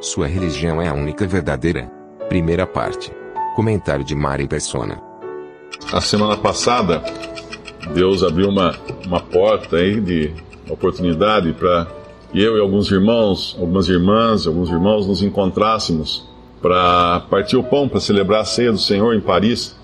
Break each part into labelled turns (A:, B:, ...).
A: Sua religião é a única verdadeira. Primeira parte. Comentário de Mari Persona.
B: A semana passada, Deus abriu uma, uma porta aí de oportunidade para eu e alguns irmãos, algumas irmãs, alguns irmãos nos encontrássemos para partir o pão, para celebrar a ceia do Senhor em Paris.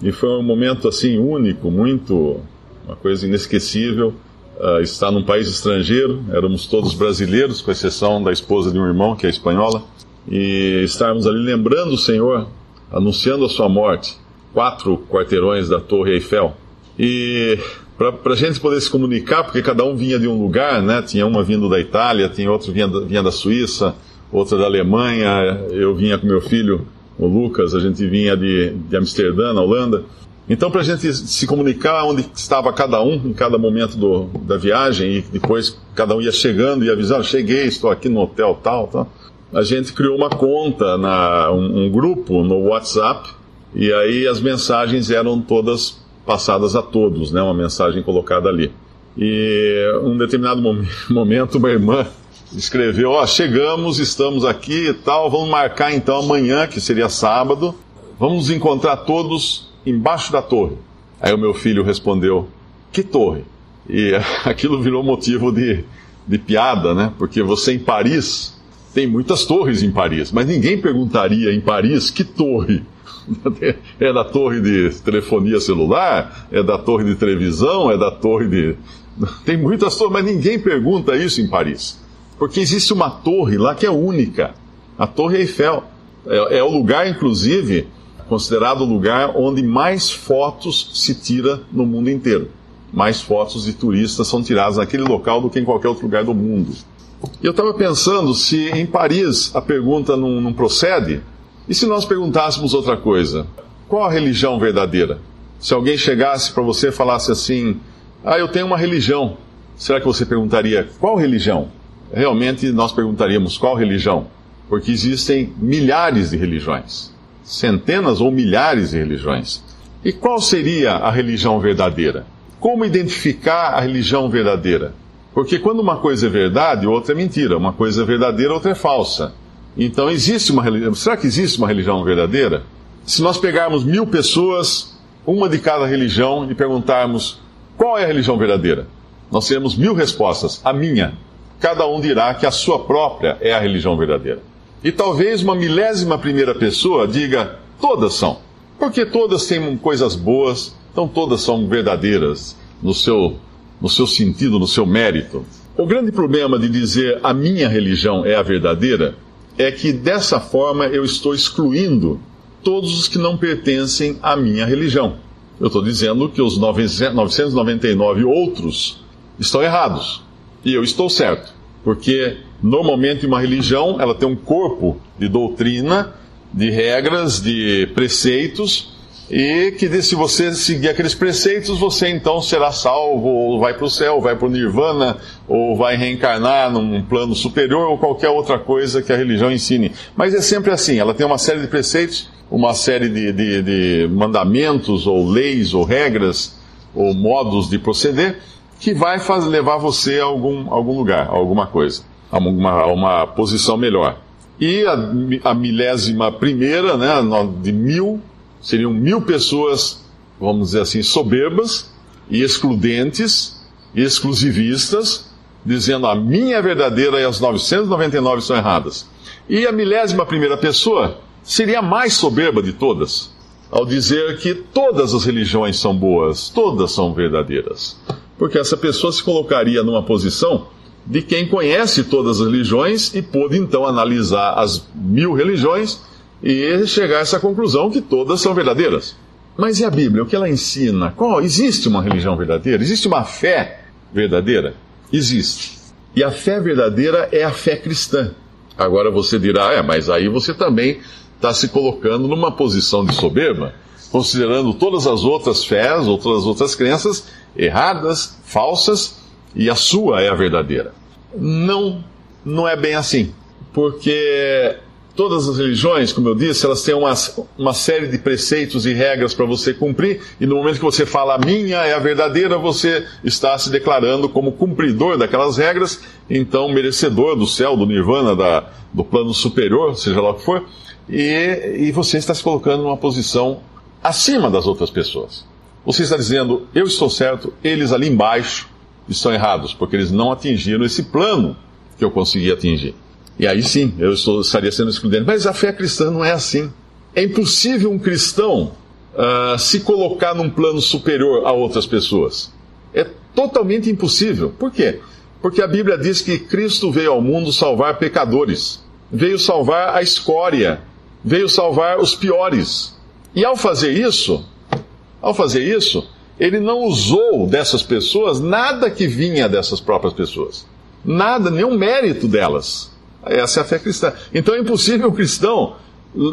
B: E foi um momento assim único, muito uma coisa inesquecível. Uh, estar num país estrangeiro, éramos todos brasileiros, com exceção da esposa de um irmão que é espanhola, e estarmos ali lembrando o Senhor, anunciando a sua morte, quatro quarteirões da Torre Eiffel. E para a gente poder se comunicar, porque cada um vinha de um lugar, né? Tinha uma vindo da Itália, tinha outro vinha vinha da Suíça, outra da Alemanha, eu vinha com meu filho, o Lucas, a gente vinha de, de Amsterdã, na Holanda. Então, para a gente se comunicar onde estava cada um em cada momento do, da viagem, e depois cada um ia chegando e avisando: cheguei, estou aqui no hotel tal, tal. A gente criou uma conta, na, um, um grupo no WhatsApp, e aí as mensagens eram todas passadas a todos, né? Uma mensagem colocada ali. E um determinado momento, uma irmã escreveu: Ó, oh, chegamos, estamos aqui e tal, vamos marcar então amanhã, que seria sábado, vamos nos encontrar todos embaixo da torre. Aí o meu filho respondeu: Que torre? E aquilo virou motivo de, de piada, né? Porque você em Paris, tem muitas torres em Paris, mas ninguém perguntaria em Paris que torre. É da torre de telefonia celular? É da torre de televisão? É da torre de. Tem muitas torres, mas ninguém pergunta isso em Paris. Porque existe uma torre lá que é única a Torre Eiffel. É, é o lugar, inclusive, considerado o lugar onde mais fotos se tira no mundo inteiro. Mais fotos de turistas são tiradas naquele local do que em qualquer outro lugar do mundo. E eu estava pensando se em Paris a pergunta não, não procede, e se nós perguntássemos outra coisa? Qual a religião verdadeira? Se alguém chegasse para você e falasse assim: Ah, eu tenho uma religião. Será que você perguntaria qual religião? Realmente nós perguntaríamos qual religião? Porque existem milhares de religiões centenas ou milhares de religiões. E qual seria a religião verdadeira? Como identificar a religião verdadeira? Porque quando uma coisa é verdade, outra é mentira. Uma coisa é verdadeira, outra é falsa. Então existe uma religião. Será que existe uma religião verdadeira? Se nós pegarmos mil pessoas, uma de cada religião, e perguntarmos qual é a religião verdadeira, nós teremos mil respostas. A minha. Cada um dirá que a sua própria é a religião verdadeira. E talvez uma milésima primeira pessoa diga: todas são. Porque todas têm coisas boas, então todas são verdadeiras no seu, no seu sentido, no seu mérito. O grande problema de dizer a minha religião é a verdadeira é que dessa forma eu estou excluindo todos os que não pertencem à minha religião. Eu estou dizendo que os 999 outros estão errados e eu estou certo, porque Normalmente, uma religião ela tem um corpo de doutrina, de regras, de preceitos, e que se você seguir aqueles preceitos, você então será salvo, ou vai para o céu, ou vai para o nirvana, ou vai reencarnar num plano superior, ou qualquer outra coisa que a religião ensine. Mas é sempre assim, ela tem uma série de preceitos, uma série de, de, de mandamentos, ou leis, ou regras, ou modos de proceder, que vai fazer, levar você a algum, algum lugar, a alguma coisa a uma, uma posição melhor. E a, a, milésima primeira, né, de mil, seriam mil pessoas, vamos dizer assim, soberbas e excludentes, e exclusivistas, dizendo a minha é verdadeira e as 999 são erradas. E a milésima primeira pessoa seria a mais soberba de todas, ao dizer que todas as religiões são boas, todas são verdadeiras. Porque essa pessoa se colocaria numa posição de quem conhece todas as religiões e pôde então analisar as mil religiões e chegar a essa conclusão que todas são verdadeiras. Mas e a Bíblia? O que ela ensina? Qual? Existe uma religião verdadeira? Existe uma fé verdadeira? Existe. E a fé verdadeira é a fé cristã. Agora você dirá, é, mas aí você também está se colocando numa posição de soberba, considerando todas as outras fés, outras outras crenças erradas, falsas, e a sua é a verdadeira. Não, não é bem assim, porque todas as religiões, como eu disse, elas têm uma, uma série de preceitos e regras para você cumprir, e no momento que você fala a minha é a verdadeira, você está se declarando como cumpridor daquelas regras, então merecedor do céu, do nirvana, da, do plano superior, seja lá o que for, e, e você está se colocando numa posição acima das outras pessoas. Você está dizendo, eu estou certo, eles ali embaixo estão errados, porque eles não atingiram esse plano que eu consegui atingir. E aí sim, eu estou, estaria sendo excludente. Mas a fé cristã não é assim. É impossível um cristão uh, se colocar num plano superior a outras pessoas. É totalmente impossível. Por quê? Porque a Bíblia diz que Cristo veio ao mundo salvar pecadores, veio salvar a escória, veio salvar os piores. E ao fazer isso, ao fazer isso, ele não usou dessas pessoas nada que vinha dessas próprias pessoas. Nada, nenhum mérito delas. Essa é a fé cristã. Então é impossível o cristão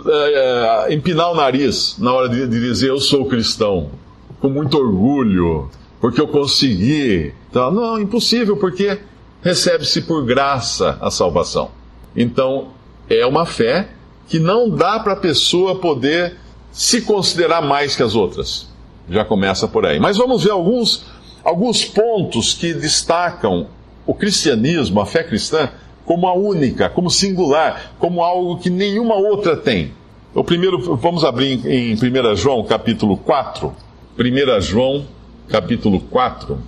B: é, empinar o nariz na hora de, de, dizer eu sou cristão, com muito orgulho, porque eu consegui. Então, não, impossível, porque recebe-se por graça a salvação. Então, é uma fé que não dá para a pessoa poder se considerar mais que as outras. Já começa por aí. Mas vamos ver alguns, alguns pontos que destacam o cristianismo, a fé cristã, como a única, como singular, como algo que nenhuma outra tem. O primeiro, vamos abrir em 1 João capítulo 4. 1 João capítulo 4.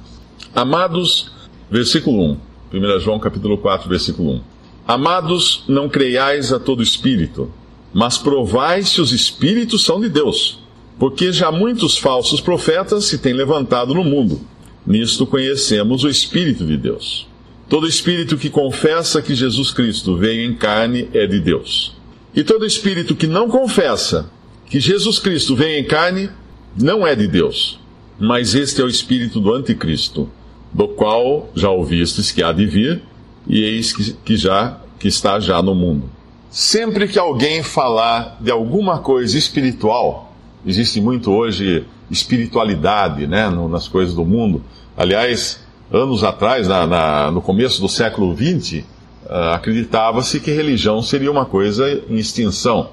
B: Amados, versículo 1. 1 João capítulo 4, versículo 1. Amados, não creiais a todo espírito, mas provai se os espíritos são de Deus, porque já muitos falsos profetas se têm levantado no mundo. Nisto conhecemos o Espírito de Deus. Todo espírito que confessa que Jesus Cristo veio em carne é de Deus. E todo espírito que não confessa que Jesus Cristo veio em carne não é de Deus. Mas este é o espírito do anticristo, do qual já ouvistes que há de vir, e eis que, já que está já no mundo. Sempre que alguém falar de alguma coisa espiritual, existe muito hoje espiritualidade, né, nas coisas do mundo. Aliás, anos atrás, na, na, no começo do século XX, uh, acreditava-se que religião seria uma coisa em extinção.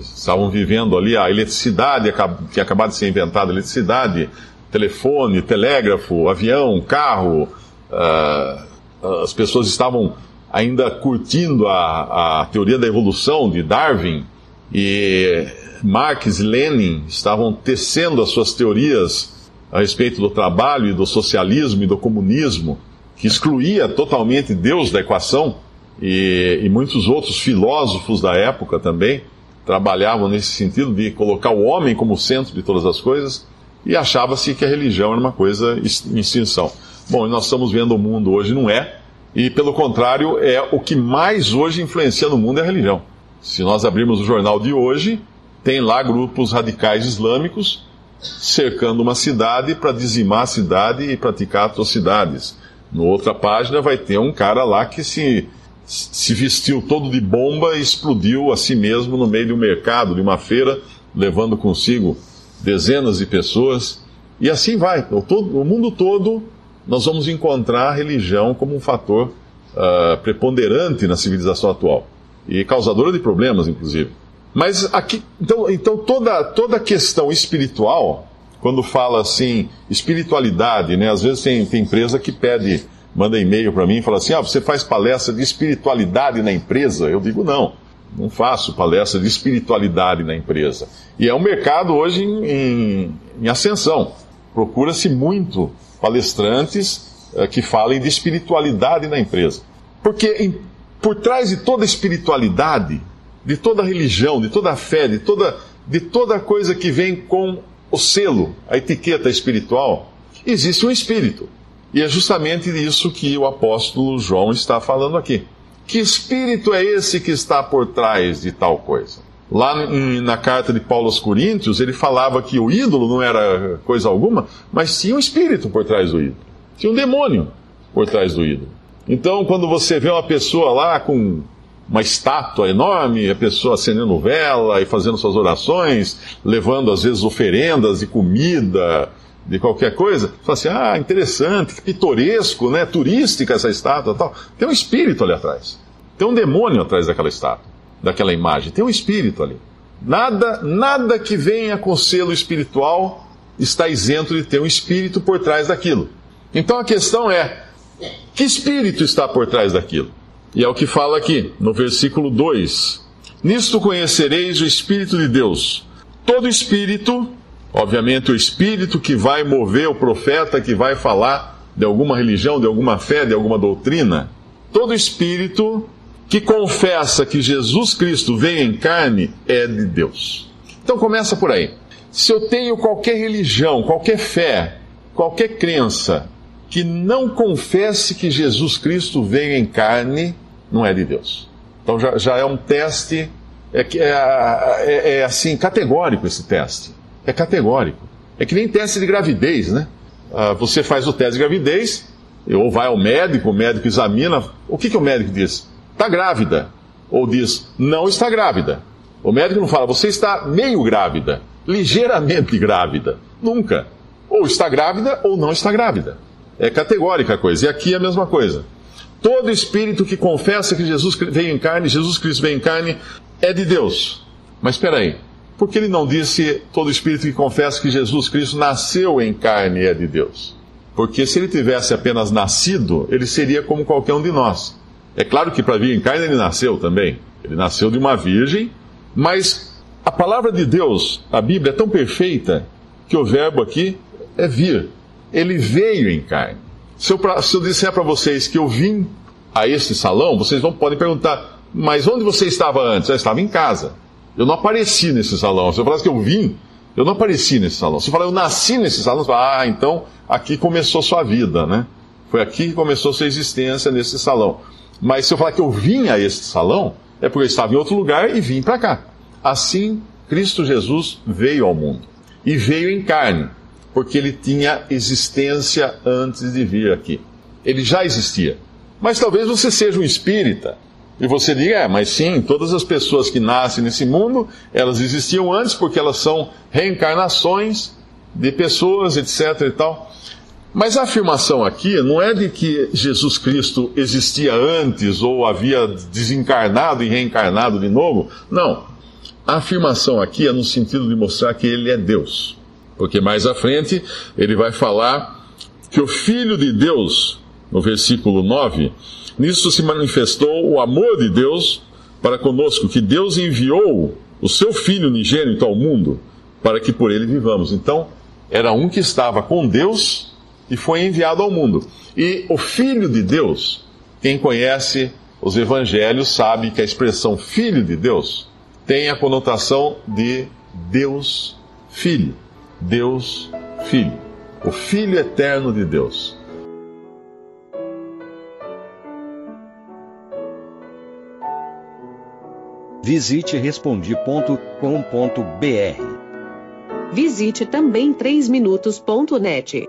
B: Estavam vivendo ali a eletricidade, tinha acabado de ser inventada eletricidade, telefone, telégrafo, avião, carro. Uh, as pessoas estavam ainda curtindo a, a teoria da evolução de Darwin e Marx e Lenin estavam tecendo as suas teorias a respeito do trabalho e do socialismo e do comunismo, que excluía totalmente Deus da equação, e, e muitos outros filósofos da época também trabalhavam nesse sentido de colocar o homem como centro de todas as coisas, e achava-se que a religião era uma coisa em extinção. Bom, nós estamos vendo o mundo hoje não é, e pelo contrário, é o que mais hoje influencia no mundo é a religião. Se nós abrirmos o jornal de hoje, tem lá grupos radicais islâmicos cercando uma cidade para dizimar a cidade e praticar atrocidades. Na outra página vai ter um cara lá que se, se vestiu todo de bomba e explodiu a si mesmo no meio de um mercado, de uma feira, levando consigo dezenas de pessoas. E assim vai. O, todo, o mundo todo nós vamos encontrar a religião como um fator uh, preponderante na civilização atual. E causadora de problemas, inclusive. Mas aqui, então, então toda, toda questão espiritual, quando fala assim, espiritualidade, né? Às vezes tem, tem empresa que pede, manda e-mail para mim e fala assim: ah, você faz palestra de espiritualidade na empresa? Eu digo, não, não faço palestra de espiritualidade na empresa. E é um mercado hoje em, em, em ascensão. Procura-se muito palestrantes uh, que falem de espiritualidade na empresa. Porque em, por trás de toda espiritualidade de toda religião, de toda fé, de toda, de toda coisa que vem com o selo, a etiqueta espiritual, existe um espírito. E é justamente isso que o apóstolo João está falando aqui. Que espírito é esse que está por trás de tal coisa? Lá na carta de Paulo aos Coríntios, ele falava que o ídolo não era coisa alguma, mas tinha um espírito por trás do ídolo. Tinha um demônio por trás do ídolo. Então, quando você vê uma pessoa lá com uma estátua enorme, a pessoa acendendo vela e fazendo suas orações, levando às vezes oferendas de comida, de qualquer coisa, fala assim: ah, interessante, pitoresco, né? Turística essa estátua tal. Tem um espírito ali atrás. Tem um demônio atrás daquela estátua, daquela imagem. Tem um espírito ali. Nada, nada que venha com selo espiritual está isento de ter um espírito por trás daquilo. Então a questão é: que espírito está por trás daquilo? E é o que fala aqui, no versículo 2: Nisto conhecereis o Espírito de Deus. Todo espírito, obviamente o espírito que vai mover o profeta, que vai falar de alguma religião, de alguma fé, de alguma doutrina, todo espírito que confessa que Jesus Cristo veio em carne é de Deus. Então começa por aí. Se eu tenho qualquer religião, qualquer fé, qualquer crença que não confesse que Jesus Cristo veio em carne, não é de Deus. Então já, já é um teste, é, é, é, é, assim, categórico esse teste. É categórico. É que nem teste de gravidez, né? Ah, você faz o teste de gravidez, ou vai ao médico, o médico examina. O que, que o médico diz? Está grávida. Ou diz, não está grávida. O médico não fala, você está meio grávida, ligeiramente grávida. Nunca. Ou está grávida ou não está grávida. É categórica a coisa. E aqui é a mesma coisa. Todo espírito que confessa que Jesus veio em carne, Jesus Cristo veio em carne, é de Deus. Mas espera aí, por que ele não disse todo espírito que confessa que Jesus Cristo nasceu em carne é de Deus? Porque se ele tivesse apenas nascido, ele seria como qualquer um de nós. É claro que para vir em carne ele nasceu também. Ele nasceu de uma virgem, mas a palavra de Deus, a Bíblia, é tão perfeita que o verbo aqui é vir. Ele veio em carne. Se eu, se eu disser para vocês que eu vim a este salão, vocês vão podem perguntar, mas onde você estava antes? Eu estava em casa. Eu não apareci nesse salão. Se eu falasse que eu vim, eu não apareci nesse salão. Se eu falar eu nasci nesse salão, você fala, ah, então aqui começou sua vida, né? Foi aqui que começou sua existência nesse salão. Mas se eu falar que eu vim a este salão, é porque eu estava em outro lugar e vim para cá. Assim, Cristo Jesus veio ao mundo. E veio em carne porque ele tinha existência antes de vir aqui. Ele já existia. Mas talvez você seja um espírita e você diga, é, mas sim, todas as pessoas que nascem nesse mundo, elas existiam antes porque elas são reencarnações de pessoas, etc e tal. Mas a afirmação aqui não é de que Jesus Cristo existia antes ou havia desencarnado e reencarnado de novo. Não. A afirmação aqui é no sentido de mostrar que ele é Deus. Porque mais à frente ele vai falar que o Filho de Deus, no versículo 9, nisso se manifestou o amor de Deus para conosco, que Deus enviou o seu Filho unigênito ao mundo para que por ele vivamos. Então, era um que estava com Deus e foi enviado ao mundo. E o Filho de Deus, quem conhece os evangelhos sabe que a expressão Filho de Deus tem a conotação de Deus Filho. Deus Filho, o Filho eterno de Deus.
C: Visite respondi.com.br.
D: Visite também 3minutos.net.